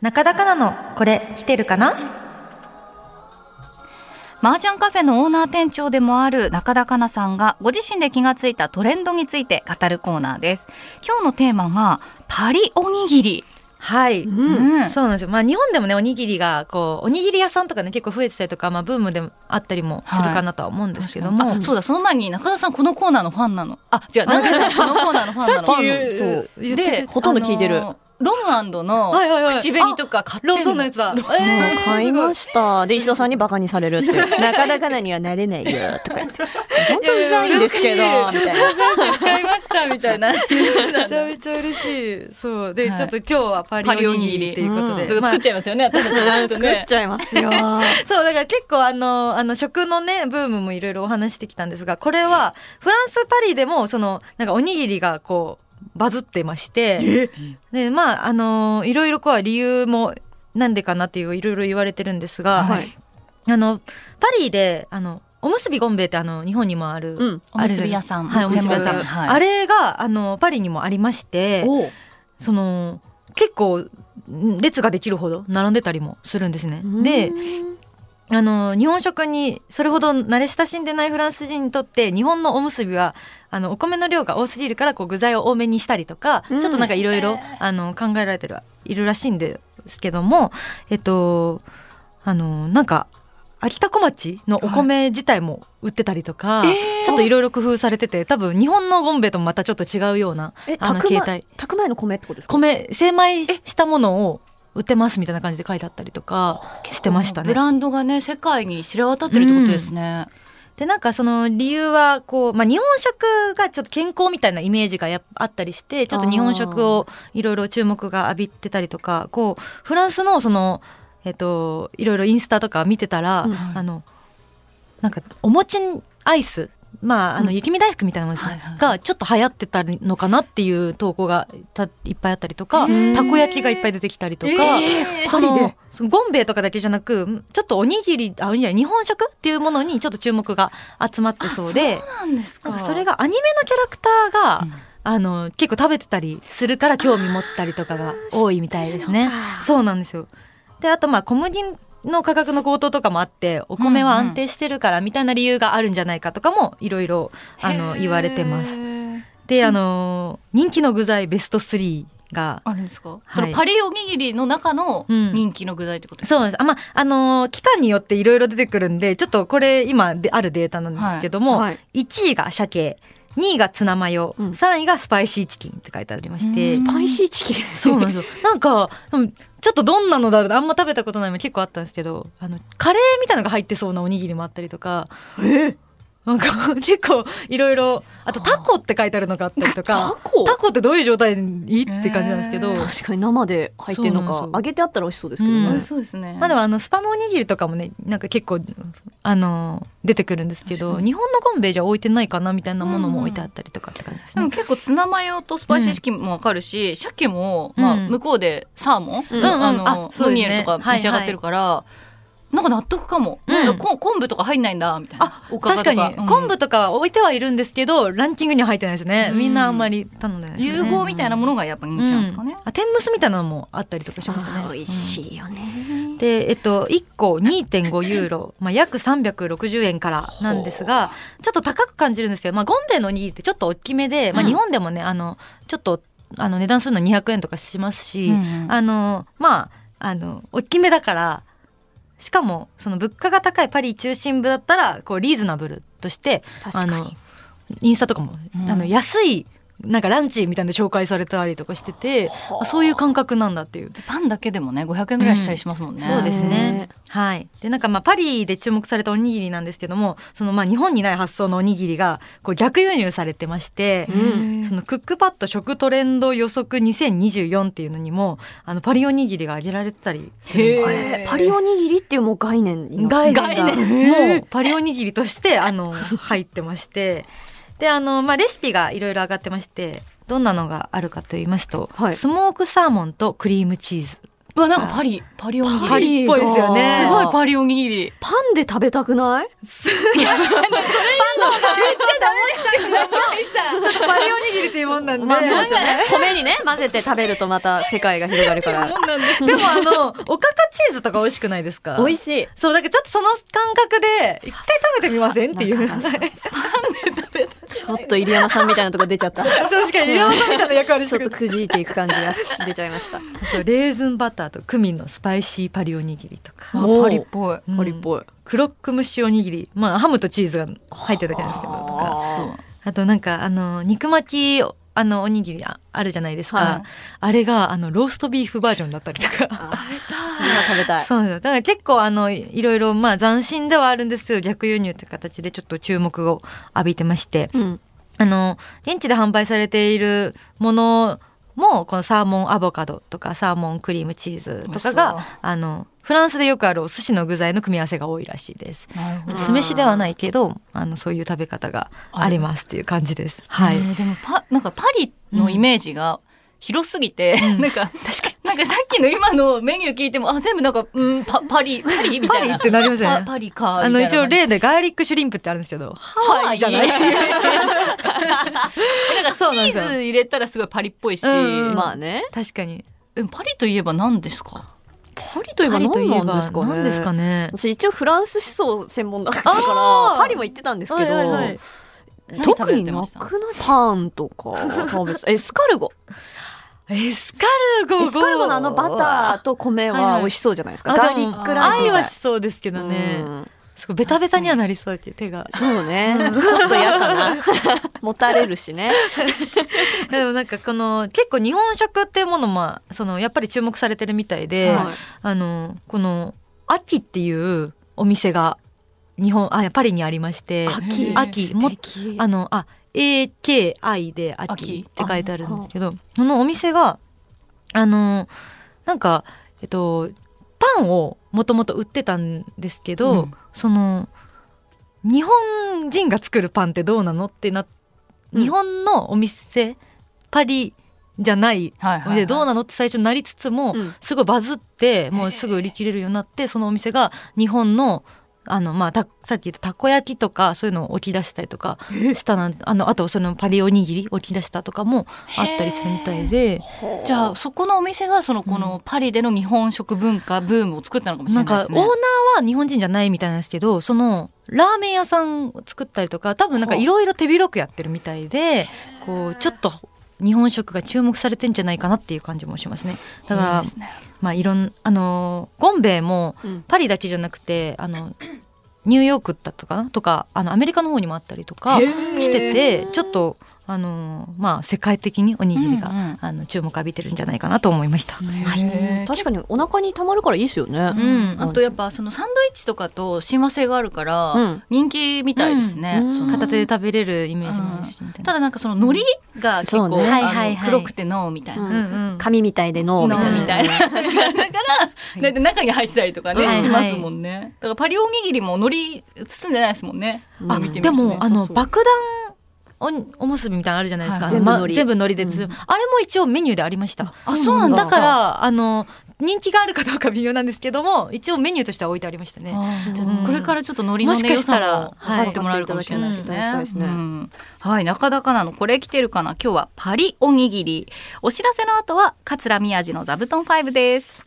中田かなのこれ来てるかな？麻雀カフェのオーナー店長でもある中田香奈さんがご自身で気がついたトレンドについて語るコーナーです。今日のテーマがパリおにぎり。はい、うん。そうなんですよ。まあ日本でもねおにぎりがこうおにぎり屋さんとかね結構増えてたりとかまあブームでもあったりもするかなとは思うんですけども、あそうだ。その前に中田さんこのコーナーのファンなの。あ違う。中田さんこのコーナーのファンなの。さっき言うそうでほとんど聞いてる。あのロムのはいはいはい口紅とか買ってんローソンのやつだそうえー買いました。で、石田さんにバカにされるって。なかなかなにはなれないよ。とか言って。本当うざいんですけど、みたいな。使いましたみたいな めちゃめちゃ嬉しい。そうで、はいちょっと今日はパリおにぎりっていうことで、パリまあ作っちゃいますよね私たち 作っちゃいますよ。そうだから結構あのあの食のねブームもいろいろお話してきたんですがこれはフランスパリでもそのなんかおにぎりがこうバズってましてでまああのいろいろこう理由もなんでかなっていういろいろ言われてるんですが、はい。あのパリであのおむすびゴンベイってあの日本にもある、うん。おむすび屋さん。はいおむすび屋さん、はい。あれがあのパリにもありましてその結構ん列ができるほど並んでたりもするんですね。であの日本食にそれほど慣れ親しんでないフランス人にとって日本のおむすびはあのお米の量が多すぎるからこう具材を多めにしたりとか、うん。ちょっとなんかいろいろあの考えられてるいるらしいんですけどもえっとあのなんか秋田小町のお米自体も売ってたりとか、ちょっといろいろ工夫されてて多分日本のゴンベともまたちょっと違うようなえ、あの炊く形態前、炊く前の米ってことですか？米精米したものを売ってますみたいな感じで書いてあったりとかしてましたね。ブ。ランドがね世界に知れ渡ってるってことですね、でなんかその理由はこう、まあ、日本食がちょっと健康みたいなイメージがやあったりしてちょっと日本食をいろいろ注目が浴びてたりとかこうフランスのその、えっと、いろいろインスタとか見てたら、うん。あのなんかお餅アイスまあ、あのうん。雪見大福みたいなものですね、はいはい。がちょっと流行ってたのかなっていう投稿がたいっぱいあったりとかたこ焼きがいっぱい出てきたりとか、そのパリで。そのゴンベイとかだけじゃなくちょっとおにぎりあおにぎり日本食っていうものにちょっと注目が集まってそうでそうなんですか。なんかそれがアニメのキャラクターが、うん。あの結構食べてたりするから興味持ったりとかが多いみたいですね。そうなんですよ。であとまあ小麦の価格の高騰とかもあってお米は安定してるからみたいな理由があるんじゃないかとかもいろいろあの言われてます。すであの人気の具材ベスト3があるんですか、い。そのパリおにぎりの中のうん。人気の具材ってことですか、そうなんです。あまああのー期間によっていろいろ出てくるんでちょっとこれ今であるデータなんですけども、はい。1位が鮭2位がツナマヨ、うん。3位がスパイシーチキンって書いてありまして、うん。スパイシーチキン？そうなんですよ。なんかうんちょっとどんなのだろうあんま食べたことないの結構あったんですけどあのカレーみたいなのが入ってそうなおにぎりもあったりとかなんか 結構いろいろあとタコって書いてあるのがあったりとかタコ？タコってどういう状態にいいって感じなんですけど、確かに生で入ってんのか揚げてあったら美味しそうですけどうん。ね美味しそうですね。まあでもあのスパムおにぎりとかもねなんか結構あの出てくるんですけど日本のゴンベイじゃ置いてないかなみたいなものも置いてあったりとかって感じですね。でも結構ツナマヨとスパイシーチキンもわかるし、鮭も、まあ、うん向こうでサーモン、うんうん。あのムニエルとか召し上がってるから、なんか納得かも、うん。なんかこ昆布とか入んないんだみたいな。あ確かに、うん。昆布とかは置いてはいるんですけどランキングには入ってないですね、うん。みんなあんまり頼んでないですね。融合みたいなものがやっぱ人気なんですかね、あ天むすみたいなのもあったりとかしますね。美味しいよね。でえっと1個2.5ユーロ、まあ、約360円からなんですがちょっと高く感じるんですけど、まあ、ゴンベイのおにぎりってちょっと大きめで、まあ、うん。日本でもねあのちょっとあの値段するの200円とかしますし、あのまああの大きめだからしかもその物価が高いパリ中心部だったらこうリーズナブルとしてあの。インスタとかも、うんあの安いなんかランチみたいなので紹介されたりとかしててあ。そういう感覚なんだっていう。パンだけでもね500円ぐらいしたりしますもんね、そうですね。ね。はい。で、なんかまあパリで注目されたおにぎりなんですけども、そのまあ日本にない発想のおにぎりがこう逆輸入されてまして、うん。そのクックパッド食トレンド予測2024っていうのにもあのパリおにぎりが挙げられてたりするんですパリおにぎりっていうもう概念概念。がもうパリおにぎりとしてあの入ってまして であの、まあ、レシピがいろいろ上がってましてどんなのがあるかと言いますと、はい。スモークサーモンとクリームチーズ。うわなんかパリパリおにぎり。パリっぽいですよね。すごいパリおにぎり。パンで食べたくない？パリおにぎりっていうもんなんで、まあそうですよね。米にね混ぜて食べるとまた世界が広がるから。でもあのおかかチーズとか美味しくないですか？美味しい。そうだからちょっとその感覚で一回食べてみません？っていう。なんかちょっと入山さんみたいなとこ出ちゃった。確かに山さんみたいな役割しちょっとくじいていく感じが出ちゃいました。レーズンバターとクミンのスパイシーパリおにぎりとか。パリっぽい。うん。パリっぽいクロック蒸しおにぎり。まあハムとチーズが入ってるだけなんですけどとか。あとなんかあの肉巻きあのおにぎりああるじゃないですか、はい。あれがあのローストビーフバージョンだったりとか。あ それは食べたい。そうだから結構あのいいろいろまあ斬新ではあるんですけど逆輸入という形でちょっと注目を浴びてまして。うん。あの現地で販売されているものもこのサーモンアボカドとかサーモンクリームチーズとかがあのフランスでよくあるお寿司の具材の組み合わせが多いらしいです。酢飯ではないけどあのそういう食べ方がありますっていう感じです。はい。えーでもパなんかパリのイメージが広すぎて、なんかなんかさっきの今のメニュー聞いてもあ全部なんかうん パパリパリ？みたいな。パリってなりますよね。パパリかあの一応レ例でガーリックシュリンプってあるんですけど、はい。じゃない。なんかチーズ入れたらすごいパリっぽいし、うん。まあね。確かに。パリといえば何ですか？パリといえば何なんですかね？何ですかね？私一応フランス思想専門だったからパリも行ってたんですけど、はいはいはい。特になくない？パンとか エスカルゴエスカルゴ。エスカルゴのあのバターと米はいははい。美味しそうじゃないですか、あガーリックライス愛はしそうですけどね。うん。すごいベタベタにはなりそうっていう手が。そうね。ちょっと嫌かな。持たれるしね。でもなんかこの結構日本食っていうものもそのやっぱり注目されてるみたいで、はい。あのこの秋っていうお店が日本あパリにありまして秋。秋。もあのあ AKI で秋秋。って書いてあるんですけどそのお店があのなんかえっとパンをもともと売ってたんですけど、うん。その日本人が作るパンってどうなのってなうん。日本のお店パリじゃないはい。お店どうなのって最初なりつつも、うん。すごいバズってもうすぐ売り切れるようになってそのお店が日本のあのまあたさっき言ったたこ焼きとかそういうのを置き出したりとかしたなんあのあとそのパリおにぎり置き出したとかもあったりするみたいで。じゃあそこのお店がそのこのパリでの日本食文化ブームを作ったのかもしなれないですね。んかオーナーは日本人じゃないみたいなんですけどそのラーメン屋さんを作ったりとか多分なんかいろいろ手広くやってるみたいでこうちょっと日本食が注目されてんじゃないかなっていう感じもしますね。だからね。まあいろんあのゴンベイもうん。パリだけじゃなくてあのニューヨークだったかな？とかあのアメリカの方にもあったりとかしててちょっとあのまあ世界的におにぎりが、うんうん。あの注目浴びてるんじゃないかなと思いました。はい。確かにお腹にたまるからいいですよね、うん。あとやっぱそのサンドイッチとかと親和性があるからうん。人気みたいですね。うん。片手で食べれるイメージもあるしみたいな。ただなんかその海苔が結構、ね。あのはいはいはい。黒くてノーみたいな。うんうん。うん紙みたいでノーみたいな。みたいな。だからだいたい中に入ってたりとかね、はいはい。しますもんね。だからパリおにぎりも海苔包んでないですもんね。うんあ見てみるとね。でもあの爆弾おおむすびみたいなのあるじゃないですか、はい。全部海苔。ま全部海苔でうん。あれも一応メニューでありました。あそうなんだ。だ。からあの人気があるかどうか微妙なんですけども一応メニューとしては置いてありましたね。うん。これからちょっと海苔の、ね、もしかしたら分かってもらえるかもしれないですね。はいうん。はい、中田かなのこれ来てるかな？今日はパリおにぎり。お知らせの後は桂宮治の座布団5です。